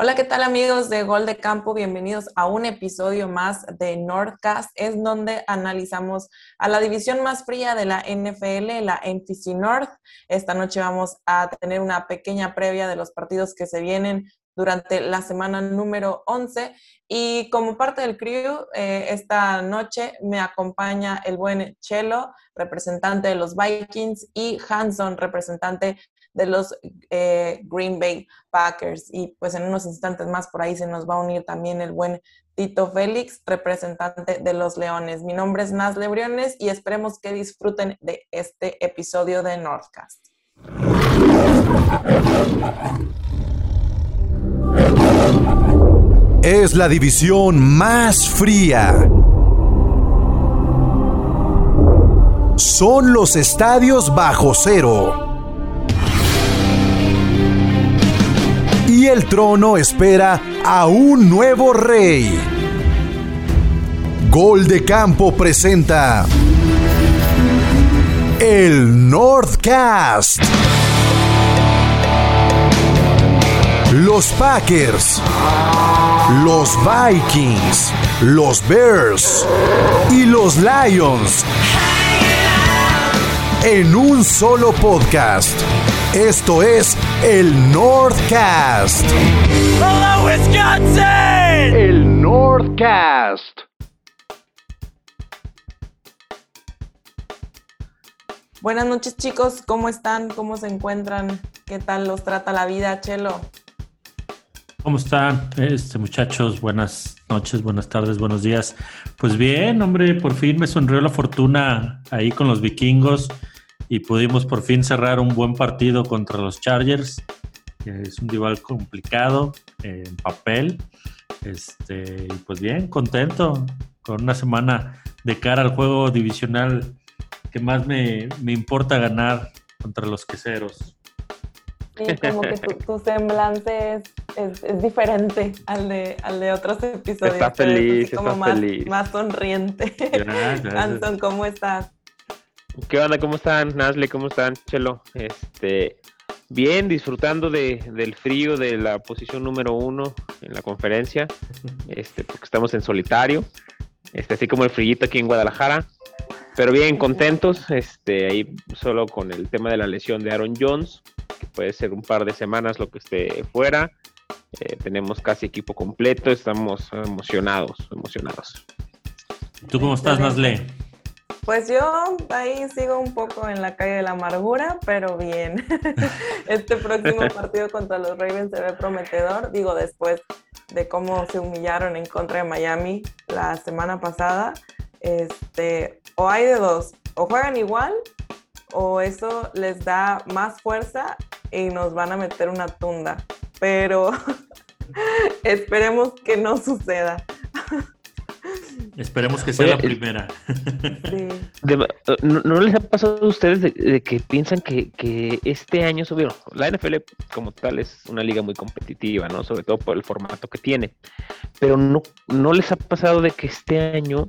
Hola, ¿qué tal amigos de Gol de Campo? Bienvenidos a un episodio más de Northcast, es donde analizamos a la división más fría de la NFL, la NFC North. Esta noche vamos a tener una pequeña previa de los partidos que se vienen durante la semana número 11. Y como parte del crew, eh, esta noche me acompaña el buen Chelo, representante de los Vikings, y Hanson, representante de los eh, Green Bay Packers. Y pues en unos instantes más por ahí se nos va a unir también el buen Tito Félix, representante de los Leones. Mi nombre es Naz Lebriones y esperemos que disfruten de este episodio de Northcast. Es la división más fría. Son los estadios bajo cero. Y el trono espera a un nuevo rey. Gol de Campo presenta el Northcast. Los Packers, los Vikings, los Bears y los Lions en un solo podcast. Esto es el Northcast. Hello, Wisconsin. El Northcast. Buenas noches chicos, ¿cómo están? ¿Cómo se encuentran? ¿Qué tal los trata la vida, Chelo? ¿Cómo están, este, muchachos? Buenas noches, buenas tardes, buenos días. Pues bien, hombre, por fin me sonrió la fortuna ahí con los vikingos y pudimos por fin cerrar un buen partido contra los Chargers, que es un rival complicado eh, en papel. Este, y pues bien, contento con una semana de cara al juego divisional que más me, me importa ganar contra los queseros. Sí, como que tu, semblante es, es, diferente al de, al de otros episodios. Está feliz, como más, feliz. Más sonriente. Anton, ¿cómo estás? ¿Qué onda? ¿Cómo están? Nasle, ¿cómo están? Chelo. Este, bien, disfrutando de, del frío de la posición número uno en la conferencia, este, porque estamos en solitario, este, así como el frío aquí en Guadalajara. Pero bien, contentos, este, ahí solo con el tema de la lesión de Aaron Jones, que puede ser un par de semanas lo que esté fuera. Eh, tenemos casi equipo completo, estamos emocionados, emocionados. ¿Tú cómo estás, Nasle? Pues yo ahí sigo un poco en la calle de la amargura, pero bien. Este próximo partido contra los Ravens se ve prometedor, digo, después de cómo se humillaron en contra de Miami la semana pasada. Este, o hay de dos, o juegan igual, o eso les da más fuerza y nos van a meter una tunda. Pero esperemos que no suceda. Esperemos que sea Oye, la primera. De- ¿no, no les ha pasado a ustedes de, de que piensan que, que este año subieron? La NFL como tal es una liga muy competitiva, ¿no? Sobre todo por el formato que tiene. Pero no, no les ha pasado de que este año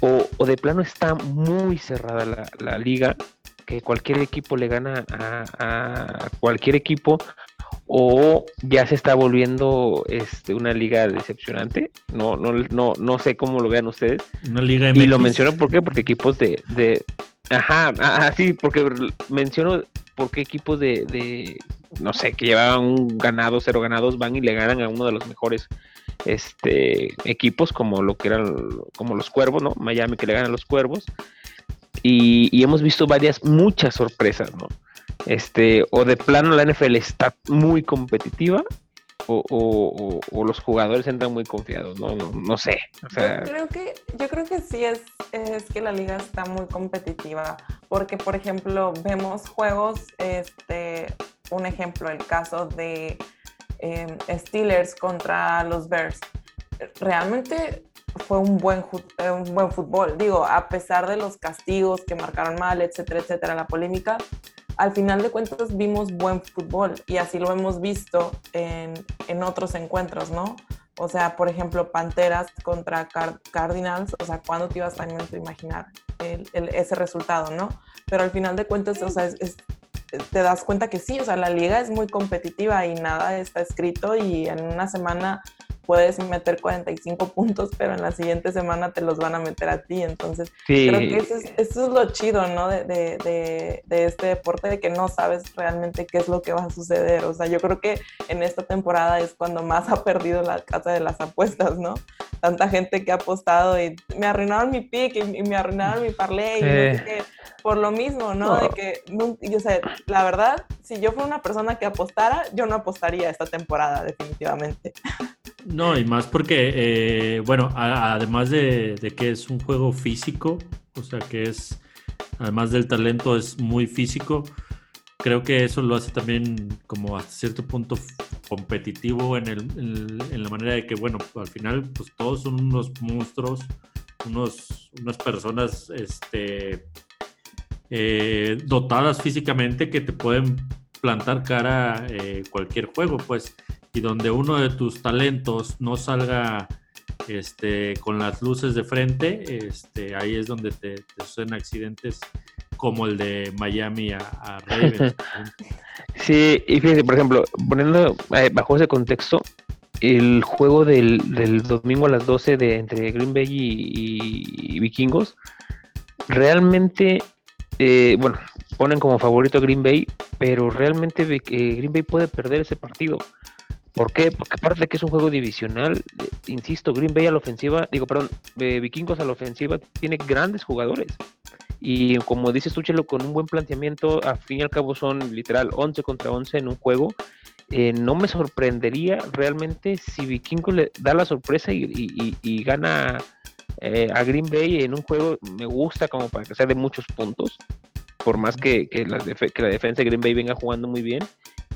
o, o de plano está muy cerrada la, la liga, que cualquier equipo le gana a, a cualquier equipo o ya se está volviendo este, una liga decepcionante. No, no, no, no sé cómo lo vean ustedes. Una liga MX. Y lo menciono ¿por qué? porque equipos de, de ajá, ah, sí, porque menciono porque equipos de, de, no sé, que llevaban un ganado, cero ganados, van y le ganan a uno de los mejores este equipos como lo que eran como los cuervos, ¿no? Miami que le ganan a los cuervos. Y, y hemos visto varias, muchas sorpresas, ¿no? Este, o de plano la NFL está muy competitiva, o, o- los jugadores entran muy confiados, no, no, no sé. Yo creo que, yo creo que sí es, es que la liga está muy competitiva, porque por ejemplo vemos juegos, este, un ejemplo, el caso de eh, Steelers contra los Bears. Realmente fue un buen, eh, un buen fútbol, digo, a pesar de los castigos que marcaron mal, etcétera, etcétera, la polémica, al final de cuentas vimos buen fútbol y así lo hemos visto en, en otros encuentros, ¿no? O sea, por ejemplo, Panteras contra Car- Cardinals, o sea, ¿cuándo te ibas también a imaginar ese resultado, no? Pero al final de cuentas, o sea, es- te das cuenta que sí, o sea, la liga es muy competitiva y nada está escrito y en una semana puedes meter 45 puntos, pero en la siguiente semana te los van a meter a ti. Entonces, creo que eso es, lo chido, ¿no? De, de, de, este deporte, de que no sabes realmente qué es lo que va a suceder. O sea, yo creo que en esta temporada es cuando más ha perdido la casa de las apuestas, ¿no? Tanta gente que ha apostado y me arruinaron mi pick y, me arruinaron mi parlay. Y por lo mismo, ¿no? De que, yo sé, la verdad, si yo fuera una persona que apostara, yo no apostaría esta temporada, definitivamente. No, y más porque, eh, bueno, además de, que es un juego físico, o sea que es, además del talento, es muy físico, creo que eso lo hace también como a cierto punto competitivo en, el, en, la manera de que, bueno, al final, pues todos son unos monstruos, unos, unas personas este, eh, dotadas físicamente que te pueden plantar cara eh, cualquier juego, pues y donde uno de tus talentos no salga este, con las luces de frente, este, ahí es donde te, suceden accidentes como el de Miami a, a Ravens. sí, y fíjense, por ejemplo, poniendo eh, bajo ese contexto, el juego del, domingo a las 12 de entre Green Bay y, Vikingos, realmente, eh, bueno, ponen como favorito a Green Bay, pero realmente eh, Green Bay puede perder ese partido. ¿Por qué? Porque aparte de que es un juego divisional, eh, insisto, Green Bay a la ofensiva, digo, perdón, eh, Vikingos a la ofensiva tiene grandes jugadores. Y como dices tú, Chelo, con un buen planteamiento, a fin y al cabo son literal 11 contra 11 en un juego. Eh, no me sorprendería realmente si Vikingos le da la sorpresa y, gana a Green Bay en un juego, me gusta como para que sea de muchos puntos, por más que, que la defensa de Green Bay venga jugando muy bien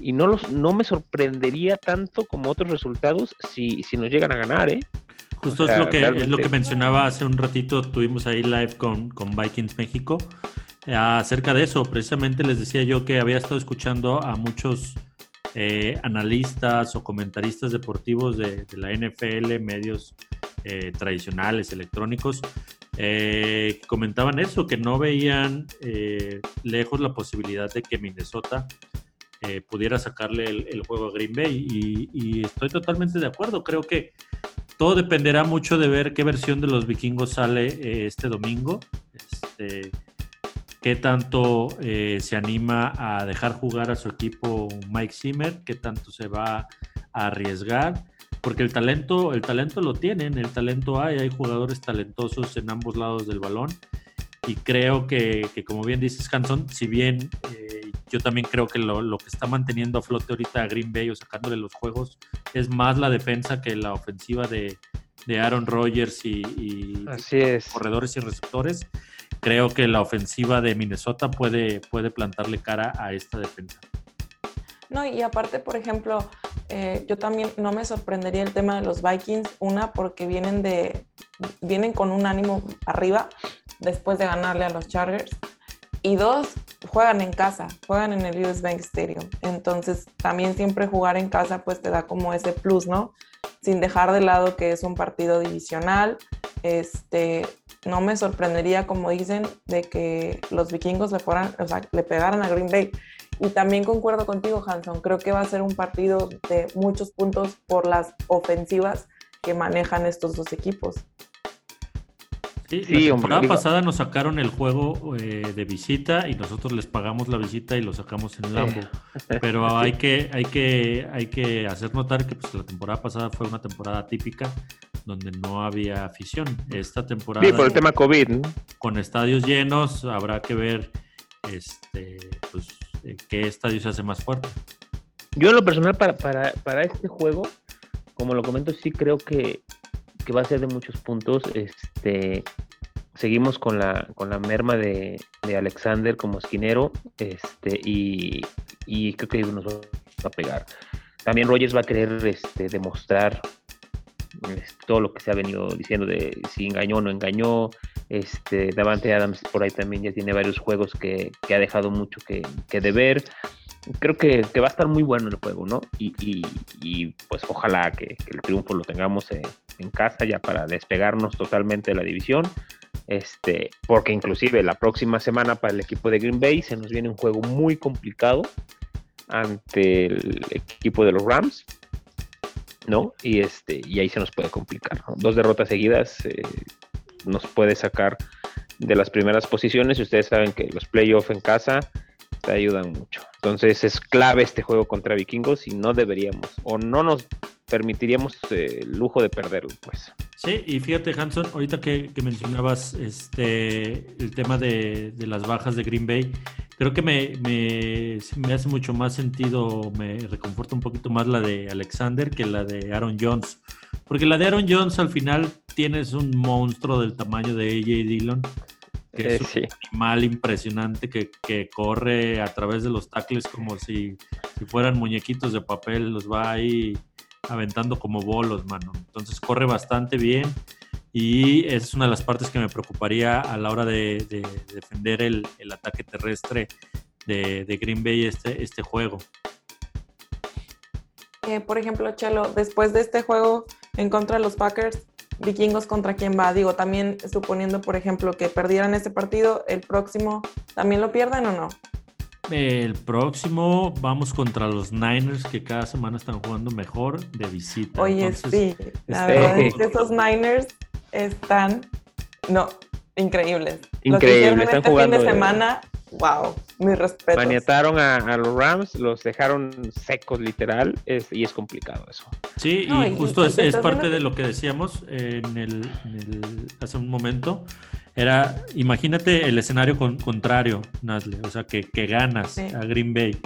y no, los, no me sorprendería tanto como otros resultados si, si nos llegan a ganar, ¿eh? Justo es, lo que, es lo que mencionaba hace un ratito, tuvimos ahí live con, con Vikings México, eh, acerca de eso, precisamente les decía yo que había estado escuchando a muchos eh, analistas o comentaristas deportivos de, la NFL, medios eh, tradicionales, electrónicos, que comentaban eso, que no veían lejos la posibilidad de que Minnesota eh, pudiera sacarle el, juego a Green Bay. Y, estoy totalmente de acuerdo. Creo que todo dependerá mucho de ver qué versión de los vikingos sale eh, este domingo. Este, qué tanto eh, se anima a dejar jugar a su equipo Mike Zimmer, qué tanto se va a arriesgar. Porque el talento, el talento lo tienen, el talento hay, hay jugadores talentosos en ambos lados del balón. Y creo que, como bien dices, Hanson, si bien yo también creo que lo, que está manteniendo a flote ahorita a Green Bay o sacándole los juegos es más la defensa que la ofensiva de, Aaron Rodgers y, corredores y receptores. Creo que la ofensiva de Minnesota puede, puede plantarle cara a esta defensa. No, y aparte, por ejemplo, eh, yo también no me sorprendería el tema de los Vikings, una porque vienen de vienen con un ánimo arriba después de ganarle a los Chargers y dos, juegan en casa, juegan en el US Bank Stadium. Entonces, también siempre jugar en casa pues te da como ese plus, ¿no? Sin dejar de lado que es un partido divisional. Este, no me sorprendería, como dicen, de que los vikingos le, fueran, le pegaran a Green Bay. Y también concuerdo contigo, Hanson. Creo que va a ser un partido de muchos puntos por las ofensivas que manejan estos dos equipos. Sí, la temporada pasada nos sacaron el juego eh, de visita y nosotros les pagamos la visita y lo sacamos en Lambo. Pero hay que, hay que, hay que hacer notar que pues, la temporada pasada fue una temporada típica donde no había afición. Esta temporada. Sí, por el tema COVID. Con estadios llenos, habrá que ver este, pues, eh, qué estadio se hace más fuerte. Yo, en lo personal, para, para, para este juego, como lo comento, sí creo que que va a ser de muchos puntos. Este, seguimos con la, con la merma de, Alexander como esquinero este, y, creo que nos va a pegar. También Rogers va a querer este, demostrar este, todo lo que se ha venido diciendo de si engañó o no engañó. Este, Davante Adams por ahí también ya tiene varios juegos que, ha dejado mucho que, que deber creo que, va a estar muy bueno el juego, ¿no? Y, pues ojalá que, el triunfo lo tengamos en casa ya para despegarnos totalmente de la división. Este, porque inclusive la próxima semana para el equipo de Green Bay se nos viene un juego muy complicado ante el equipo de los Rams, ¿no? Y este, y ahí se nos puede complicar. Dos derrotas seguidas eh, nos puede sacar de las primeras posiciones. Y ustedes saben que los playoffs en casa te ayudan mucho. Entonces es clave este juego contra Vikingos y no deberíamos, o no nos permitiríamos eh, el lujo de perderlo, pues. Sí, y fíjate, Hanson, ahorita que, mencionabas este el tema de, las bajas de Green Bay, creo que me, me, me, hace mucho más sentido, me reconforta un poquito más la de Alexander que la de Aaron Jones. Porque la de Aaron Jones al final tienes un monstruo del tamaño de AJ Dillon, que es un sí. animal impresionante que, que, corre a través de los tackles como si, si fueran muñequitos de papel, los va ahí aventando como bolos, mano. Entonces corre bastante bien y esa es una de las partes que me preocuparía a la hora de, de defender el, el, ataque terrestre de, de, Green Bay este, este juego. Eh, por ejemplo, Chelo, después de este juego en contra de los Packers, Vikingos contra quién va? Digo, también suponiendo, por ejemplo, que perdieran este partido, el próximo, ¿también lo pierden o no? El próximo vamos contra los Niners que cada semana están jugando mejor de visita. Oye, Entonces, sí, la este... verdad es que esos Niners están, no, increíbles. Increíbles, están este jugando. Fin de semana, wow, mi respeto. Maniataron a, a, los Rams, los dejaron secos literal es, y es complicado eso. Sí, no, y, y, justo es, es parte de lo que decíamos en el, en el, hace un momento era, imagínate el escenario con, contrario, Nasle, o sea, que, que ganas sí. a Green Bay.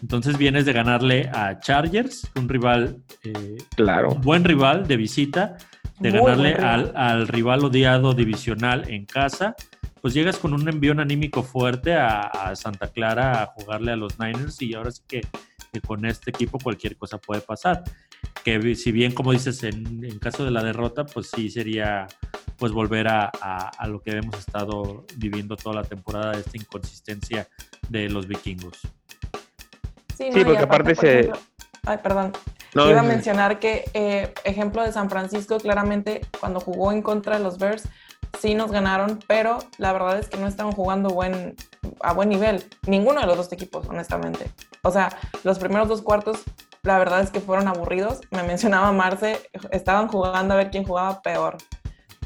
Entonces vienes de ganarle a Chargers, un rival, eh, claro. un buen rival de visita, de Muy ganarle al, al, rival odiado divisional en casa, pues llegas con un envío anímico fuerte a, a, Santa Clara a jugarle a los Niners y ahora sí que, que, con este equipo cualquier cosa puede pasar. Que si bien, como dices, en, en caso de la derrota, pues sí sería pues volver a, a, a, lo que hemos estado viviendo toda la temporada, esta inconsistencia de los vikingos. Sí, no, sí porque aparte, aparte se... Ejemplo, ay, perdón. No, Iba a mencionar que, eh, ejemplo de San Francisco, claramente cuando jugó en contra de los Bears, sí nos ganaron, pero la verdad es que no estaban jugando buen, a buen nivel. Ninguno de los dos equipos, honestamente. O sea, los primeros dos cuartos, la verdad es que fueron aburridos. Me mencionaba Marce, estaban jugando a ver quién jugaba peor.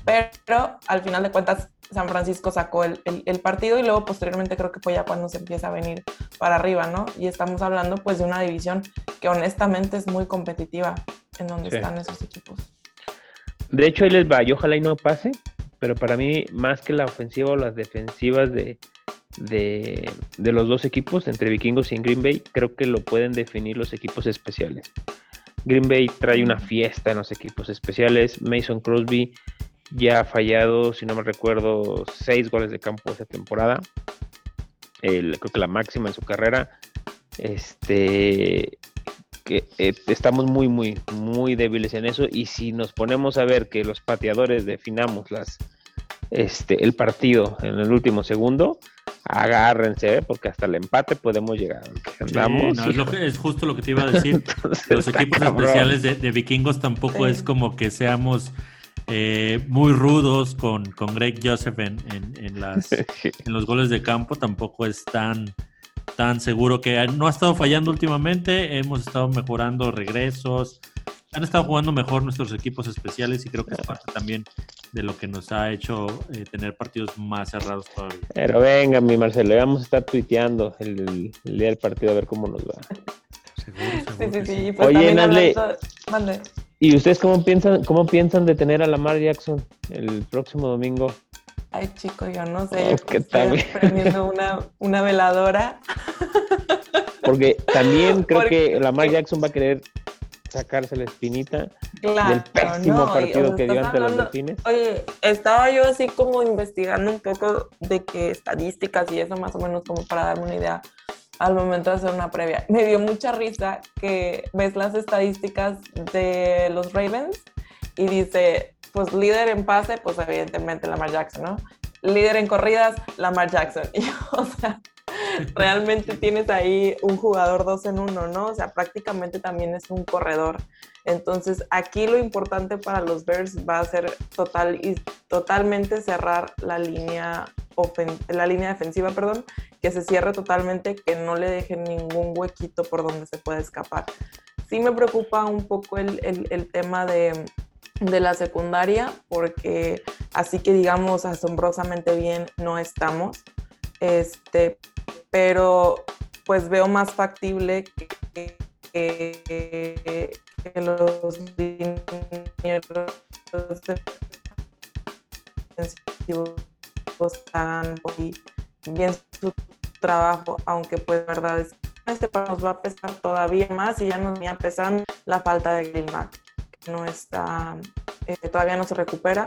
Pero al final de cuentas, San Francisco sacó el, el, el, partido y luego posteriormente creo que fue ya cuando se empieza a venir para arriba, ¿no? Y estamos hablando pues de una división que honestamente es muy competitiva en donde sí. están esos equipos. De hecho, ahí les va, y ojalá y no pase, pero para mí, más que la ofensiva o las defensivas de, de, los dos equipos, entre Vikingos y Green Bay, creo que lo pueden definir los equipos especiales. Green Bay trae una fiesta en los equipos especiales. Mason Crosby ya ha fallado, si no me recuerdo, seis goles de campo esta temporada. El, creo que la máxima en su carrera. Este que eh, estamos muy, muy, muy débiles en eso. Y si nos ponemos a ver que los pateadores definamos las, este, el partido en el último segundo, agárrense, ¿eh? porque hasta el empate podemos llegar. Andamos, sí, no, es, lo que, es, justo lo que te iba a decir. Entonces, los equipos cabrón. especiales de, de, vikingos tampoco sí. es como que seamos eh, muy rudos con, con Greg Joseph en, en, en, las, en los goles de campo. Tampoco es tan tan seguro que no ha estado fallando últimamente, hemos estado mejorando regresos, han estado jugando mejor nuestros equipos especiales y creo que es parte también de lo que nos ha hecho eh, tener partidos más cerrados todavía. Pero venga, mi Marcelo, vamos a estar tuiteando el, el día del partido a ver cómo nos va. Seguro, seguro sí, sí, sí. Pues Oye, Nadle, ¿y ustedes cómo piensan, cómo piensan de tener a Lamar Jackson el próximo domingo? Ay, chico, yo no sé. Oh, ¿Qué tal? prendiendo una, una veladora. Porque también creo Porque, que Lamar Jackson va a querer sacarse la espinita claro, del pésimo no, partido que dio ante los delfines. Oye, estaba yo así como investigando un poco de qué estadísticas y eso más o menos como para darme una idea al momento de hacer una previa. Me dio mucha risa que ves las estadísticas de los Ravens y dice pues líder en pase, pues evidentemente Lamar Jackson, ¿no? Líder en corridas, Lamar Jackson. Y, o sea, realmente tienes ahí un jugador dos en uno, ¿no? O sea, prácticamente también es un corredor. Entonces, aquí lo importante para los Bears va a ser total y totalmente cerrar la línea, la línea defensiva, perdón, que se cierre totalmente, que no le dejen ningún huequito por donde se pueda escapar. Sí me preocupa un poco el, el tema de, de la secundaria, porque así que digamos asombrosamente bien no estamos. Este, pero pues veo más factible que, los dineros hagan bien su trabajo, aunque pues verdad es que este nos va a pesar todavía más y ya nos va a pesar la falta de que no está, eh, todavía no se recupera,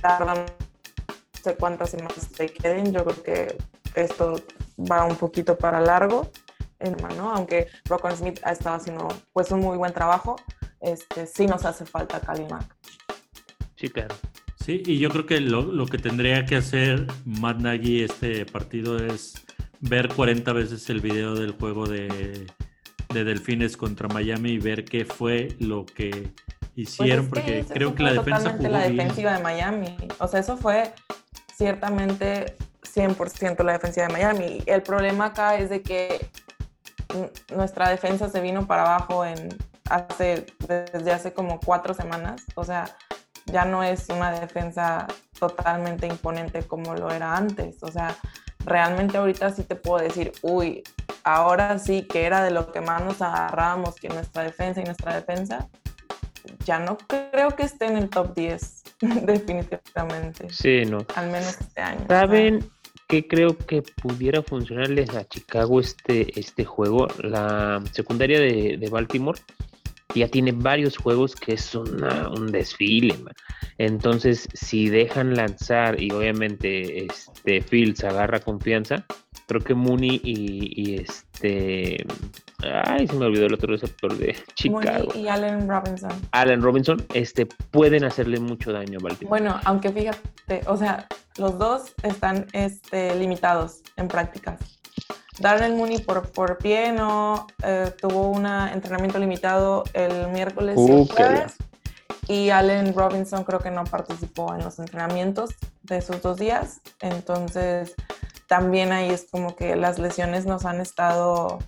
tardan no sé cuántas semanas se queden, yo creo que esto va un poquito para largo, ¿no? aunque Rocco Smith ha estado haciendo pues un muy buen trabajo, este, sí nos hace falta Mack. Sí, claro. Sí, y yo creo que lo, lo, que tendría que hacer Matt Nagy este partido es ver 40 veces el video del juego de, de Delfines contra Miami y ver qué fue lo que hicieron, pues porque creo que la defensa jugó la defensiva de Miami. O sea, eso fue ciertamente 100% la defensiva de Miami. El problema acá es de que nuestra defensa se vino para abajo en hace, desde hace como cuatro semanas. O sea, ya no es una defensa totalmente imponente como lo era antes. O sea, realmente ahorita sí te puedo decir, uy, ahora sí que era de lo que más nos agarrábamos, que nuestra defensa y nuestra defensa, ya no creo que esté en el top 10, definitivamente. Sí, no. Al menos este año. ¿Saben? que creo que pudiera funcionarles a Chicago este, este juego. La secundaria de, Baltimore ya tiene varios juegos que es un desfile. Entonces, si dejan lanzar y obviamente este Fields agarra confianza, creo que Mooney y, este. Ay, se me olvidó el otro receptor de Chicago. Mooney y Allen Robinson. Allen Robinson, este, pueden hacerle mucho daño a Baltimore. Bueno, aunque fíjate, o sea, los dos están este, limitados en prácticas. Darren Mooney por, por pie no eh, tuvo un entrenamiento limitado el miércoles y el jueves. Y Allen Robinson creo que no participó en los entrenamientos de esos dos días. Entonces, también ahí es como que las lesiones nos han estado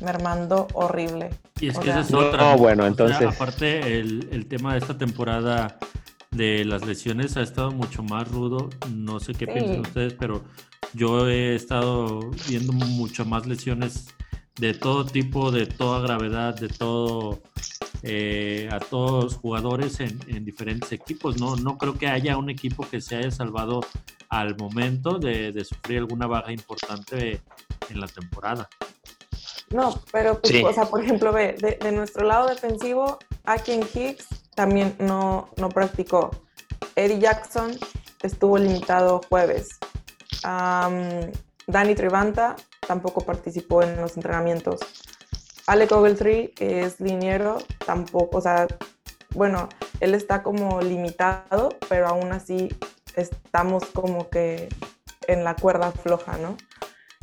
mermando horrible. Y es que esa es otra. No, bueno, entonces. aparte, el, el tema de esta temporada de las lesiones ha estado mucho más rudo. No sé qué piensan ustedes, pero yo he estado viendo mucho más lesiones de todo tipo, de toda gravedad, de todo, eh, a todos los jugadores en, diferentes equipos. No, no creo que haya un equipo que se haya salvado al momento de, sufrir alguna baja importante en la temporada. No, pero, pues, o sea, por ejemplo, ve, de, de nuestro lado defensivo, Akin Hicks también no, no practicó. Eddie Jackson estuvo limitado jueves. Danny Trevanta tampoco participó en los entrenamientos. Alec Ogletree, que es liniero, tampoco, o sea, bueno, él está como limitado, pero aún así estamos como que en la cuerda floja, ¿no?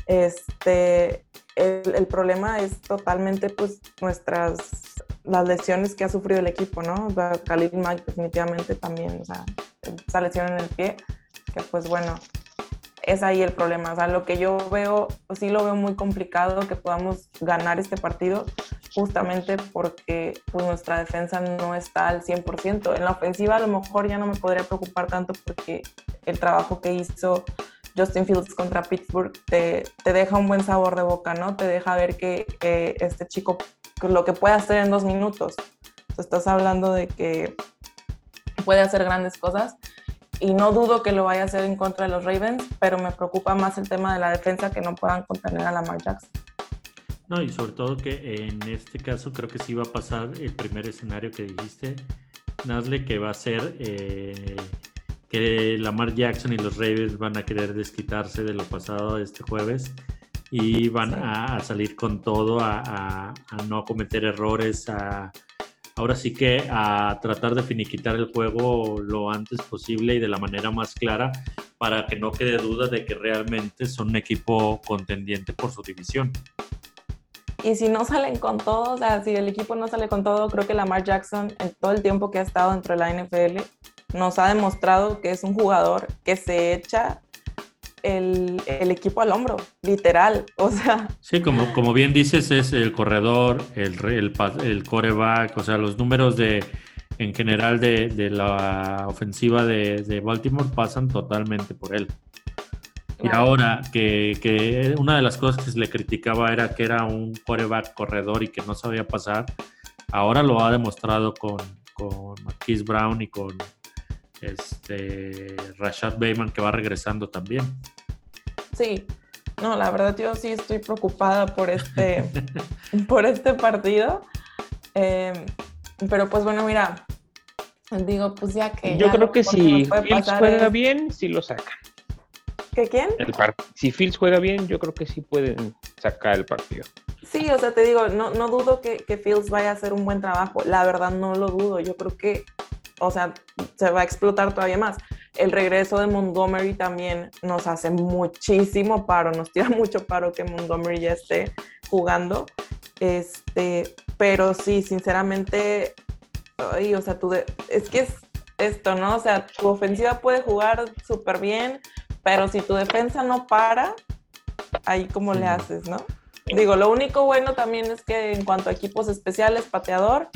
Este, el, el problema es totalmente pues nuestras las lesiones que ha sufrido el equipo, ¿no? Khalil Mack definitivamente también, o sea, esa lesión en el pie, que pues bueno, es ahí el problema. O sea, lo que yo veo, pues sí lo veo muy complicado que podamos ganar este partido, justamente porque pues, nuestra defensa no está al 100%. En la ofensiva a lo mejor ya no me podría preocupar tanto porque el trabajo que hizo Justin Fields contra Pittsburgh te, te deja un buen sabor de boca, ¿no? Te deja ver que, este chico lo que puede hacer en dos minutos. estás hablando de que puede hacer grandes cosas y no dudo que lo vaya a hacer en contra de los Ravens, pero me preocupa más el tema de la defensa que no puedan contener a Lamar Jackson. No, y sobre todo que en este caso creo que sí va a pasar el primer escenario que dijiste, Nazle, que va a ser eh, que Lamar Jackson y los Ravens van a querer desquitarse de lo pasado este jueves y van a, salir con todo, a, no cometer errores, a, ahora sí que a tratar de finiquitar el juego lo antes posible y de la manera más clara, para que no quede duda de que realmente son un equipo contendiente por su división. Y si no salen con todo, o sea, si el equipo no sale con todo, creo que Lamar Jackson, en todo el tiempo que ha estado dentro de la NFL, nos ha demostrado que es un jugador que se echa el, el, equipo al hombro, literal. O sea. Sí, como, como bien dices, es el corredor, el, el, el coreback, o sea, los números de en general de, de la ofensiva de, de, Baltimore pasan totalmente por él. Y ahora que, que, una de las cosas que se le criticaba era que era un coreback corredor y que no sabía pasar, ahora lo ha demostrado con, con Marquise Brown y con este Rashad Bateman que va regresando también. Sí, no, la verdad yo sí estoy preocupada por este, por este partido. Eh, pero pues bueno, mira, digo, pues ya que... Yo creo que si Fields juega bien, sí lo sacan. ¿Qué quién? El si Fields juega bien, yo creo que sí pueden sacar el partido. Sí, o sea, te digo, no, no dudo que, que Fields vaya a hacer un buen trabajo. La verdad no lo dudo. Yo creo que, o sea, se va a explotar todavía más. El regreso de Montgomery también nos hace muchísimo paro, nos tira mucho paro que Montgomery ya esté jugando. Este, pero sí, sinceramente, ay, o sea, tú es que es esto, ¿no? O sea, tu ofensiva puede jugar súper bien, pero si tu defensa no para, ahí como le haces, ¿no? Digo, lo único bueno también es que en cuanto a equipos especiales, pateador,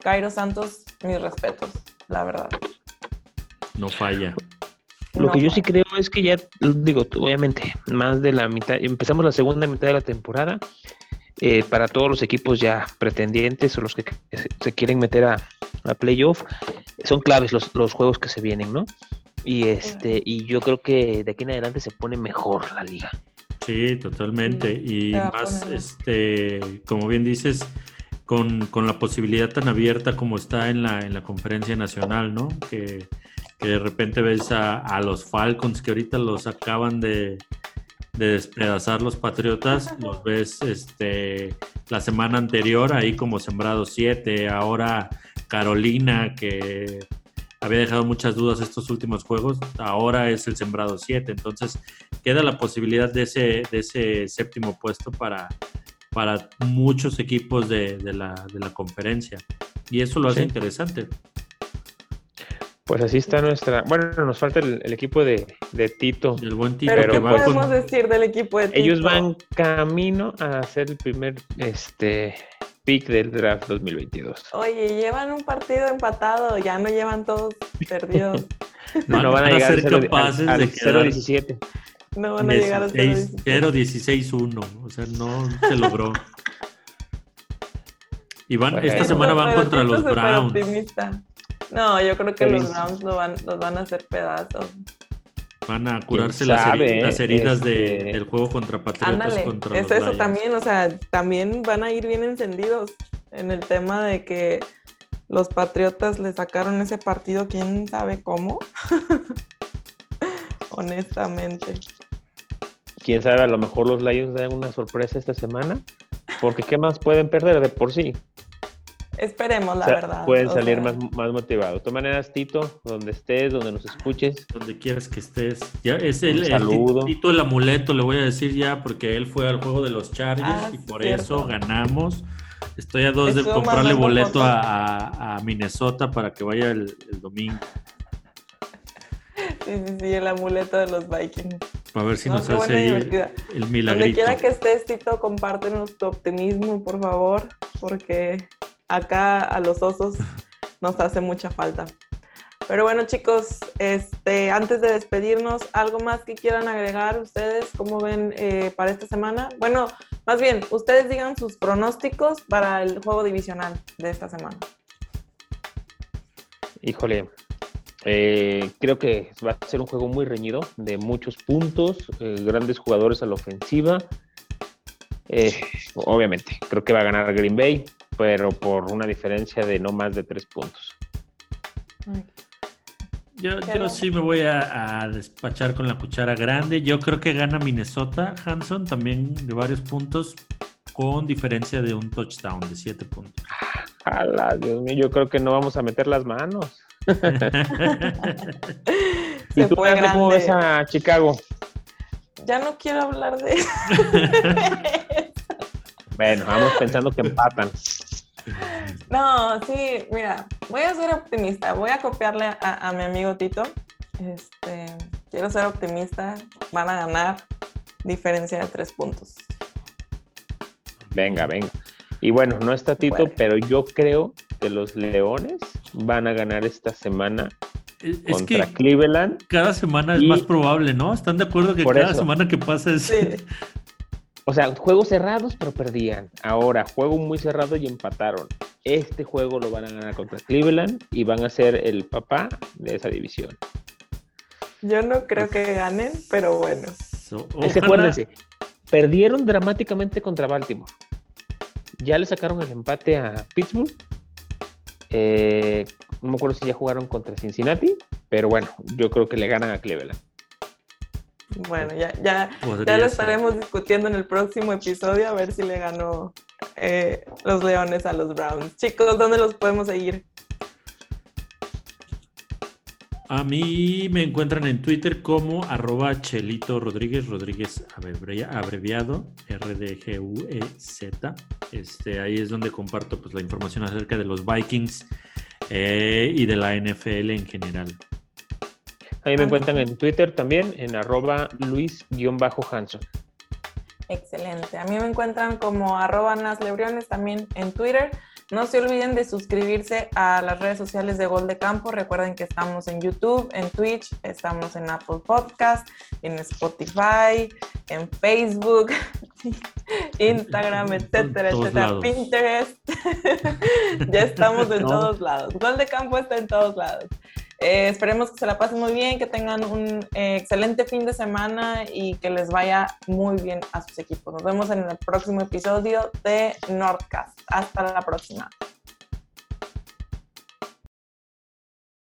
Cairo Santos, mis respetos, la verdad. No falla. Lo que yo sí creo es que ya, digo, obviamente, más de la mitad, empezamos la segunda mitad de la temporada. Eh, para todos los equipos ya pretendientes o los que se quieren meter a, a playoff, son claves los, los, juegos que se vienen, ¿no? Y este, y yo creo que de aquí en adelante se pone mejor la liga. Sí, totalmente. Y más, este, como bien dices, con, con, la posibilidad tan abierta como está en la, en la conferencia nacional, ¿no? Que de repente ves a, los Falcons que ahorita los acaban de, despedazar los Patriotas, los ves este, la semana anterior ahí como sembrado 7, ahora Carolina que había dejado muchas dudas estos últimos juegos, ahora es el sembrado 7, entonces queda la posibilidad de ese, de ese séptimo puesto para, para muchos equipos de, la, conferencia y eso lo hace interesante. Pues así está nuestra. Bueno, nos falta el, equipo de, Tito. El buen Tito. Pero, ¿qué podemos decir del equipo de Tito? Ellos van camino a hacer el primer este pick del draft 2022. Oye, llevan un partido empatado, ya no llevan todos perdidos. no, no, van, a llegar a ser capaces de 0-17. No van a llegar a 0-16-1. O sea, no se logró. Y van, esta semana van contra los Browns. No, yo creo que los Browns lo van, los van a hacer pedazos. Van a curarse las, heridas, este, del juego contra Patriotas. contra es eso también, o sea, también van a ir bien encendidos en el tema de que los Patriotas le sacaron ese partido, quién sabe cómo. Honestamente. Quién sabe, a lo mejor los Lions dan una sorpresa esta semana, porque ¿qué más pueden perder de por sí? Esperemos, la verdad. Pueden salir más, más motivados. De todas maneras, Tito, donde estés, donde nos escuches. Donde quieras que estés. Ya es el, saludo. Tito el amuleto, le voy a decir ya, porque él fue al juego de los Chargers ah, y por eso ganamos. Estoy a dos de comprarle boleto a, a, Minnesota para que vaya el, el domingo. Sí, sí, sí, el amuleto de los Vikings. A ver si nos hace ahí el, milagrito. Donde quiera que estés, Tito, compártenos tu optimismo, por favor, porque acá a los osos nos hace mucha falta. Pero bueno, chicos, este, antes de despedirnos, ¿algo más que quieran agregar ustedes? ¿Cómo ven eh, para esta semana? Bueno, más bien, ustedes digan sus pronósticos para el juego divisional de esta semana. Híjole, eh, creo que va a ser un juego muy reñido, de muchos puntos, eh, grandes jugadores a la ofensiva. obviamente, creo que va a ganar Green Bay pero por una diferencia de no más de tres puntos. Yo, yo sí me voy a, despachar con la cuchara grande. Yo creo que gana Minnesota, Hanson, también de varios puntos, con diferencia de un touchdown de siete puntos. Jala, Dios mío, yo creo que no vamos a meter las manos. ¿Y Se tú, fue Grande, cómo ves a Chicago? Ya no quiero hablar de Bueno, vamos pensando que empatan. No, sí, mira, voy a ser optimista, voy a copiarle a, a mi amigo Tito. Este, quiero ser optimista, van a ganar diferencia de tres puntos. Venga, venga. Y bueno, no está Tito, Bueno. pero yo creo que los Leones van a ganar esta semana Es contra que Cleveland. cada semana es Y- más probable, ¿no? ¿Están de acuerdo que Por cada eso. semana que pasa es... Sí. O sea, juegos cerrados, pero perdían. Ahora, juego muy cerrado y empataron. Este juego lo van a ganar contra Cleveland y van a ser el papá de esa división. Yo no creo que ganen, pero bueno. So, acuérdense, perdieron dramáticamente contra Baltimore. Ya le sacaron el empate a Pittsburgh. Eh, no me acuerdo si ya jugaron contra Cincinnati, pero bueno, yo creo que le ganan a Cleveland. Bueno, ya, ya, Podría ya lo estaremos discutiendo en el próximo episodio a ver si le ganó eh, los Leones a los Browns. Chicos, ¿dónde los podemos seguir? A mí me encuentran en Twitter como arroba Chelito Rodríguez, Rodríguez abrevia- abreviado, R-D-G-U-E-Z. Este, ahí es donde comparto pues, la información acerca de los Vikings eh, y de la NFL en general. A mí me encuentran en Twitter también, en arroba Luis-Hanson. Excelente. A mí me encuentran como arroba naslebriones también en Twitter. No se olviden de suscribirse a las redes sociales de Gol de Campo. Recuerden que estamos en YouTube, en Twitch, estamos en Apple Podcast, en Spotify, en Facebook, Instagram, etcétera, etcétera, lados. Pinterest. ya estamos en No. todos lados. Gol de Campo está en todos lados. Eh, esperemos que se la pasen muy bien, que tengan un eh, excelente fin de semana y que les vaya muy bien a sus equipos. Nos vemos en el próximo episodio de Nordcast. Hasta la próxima.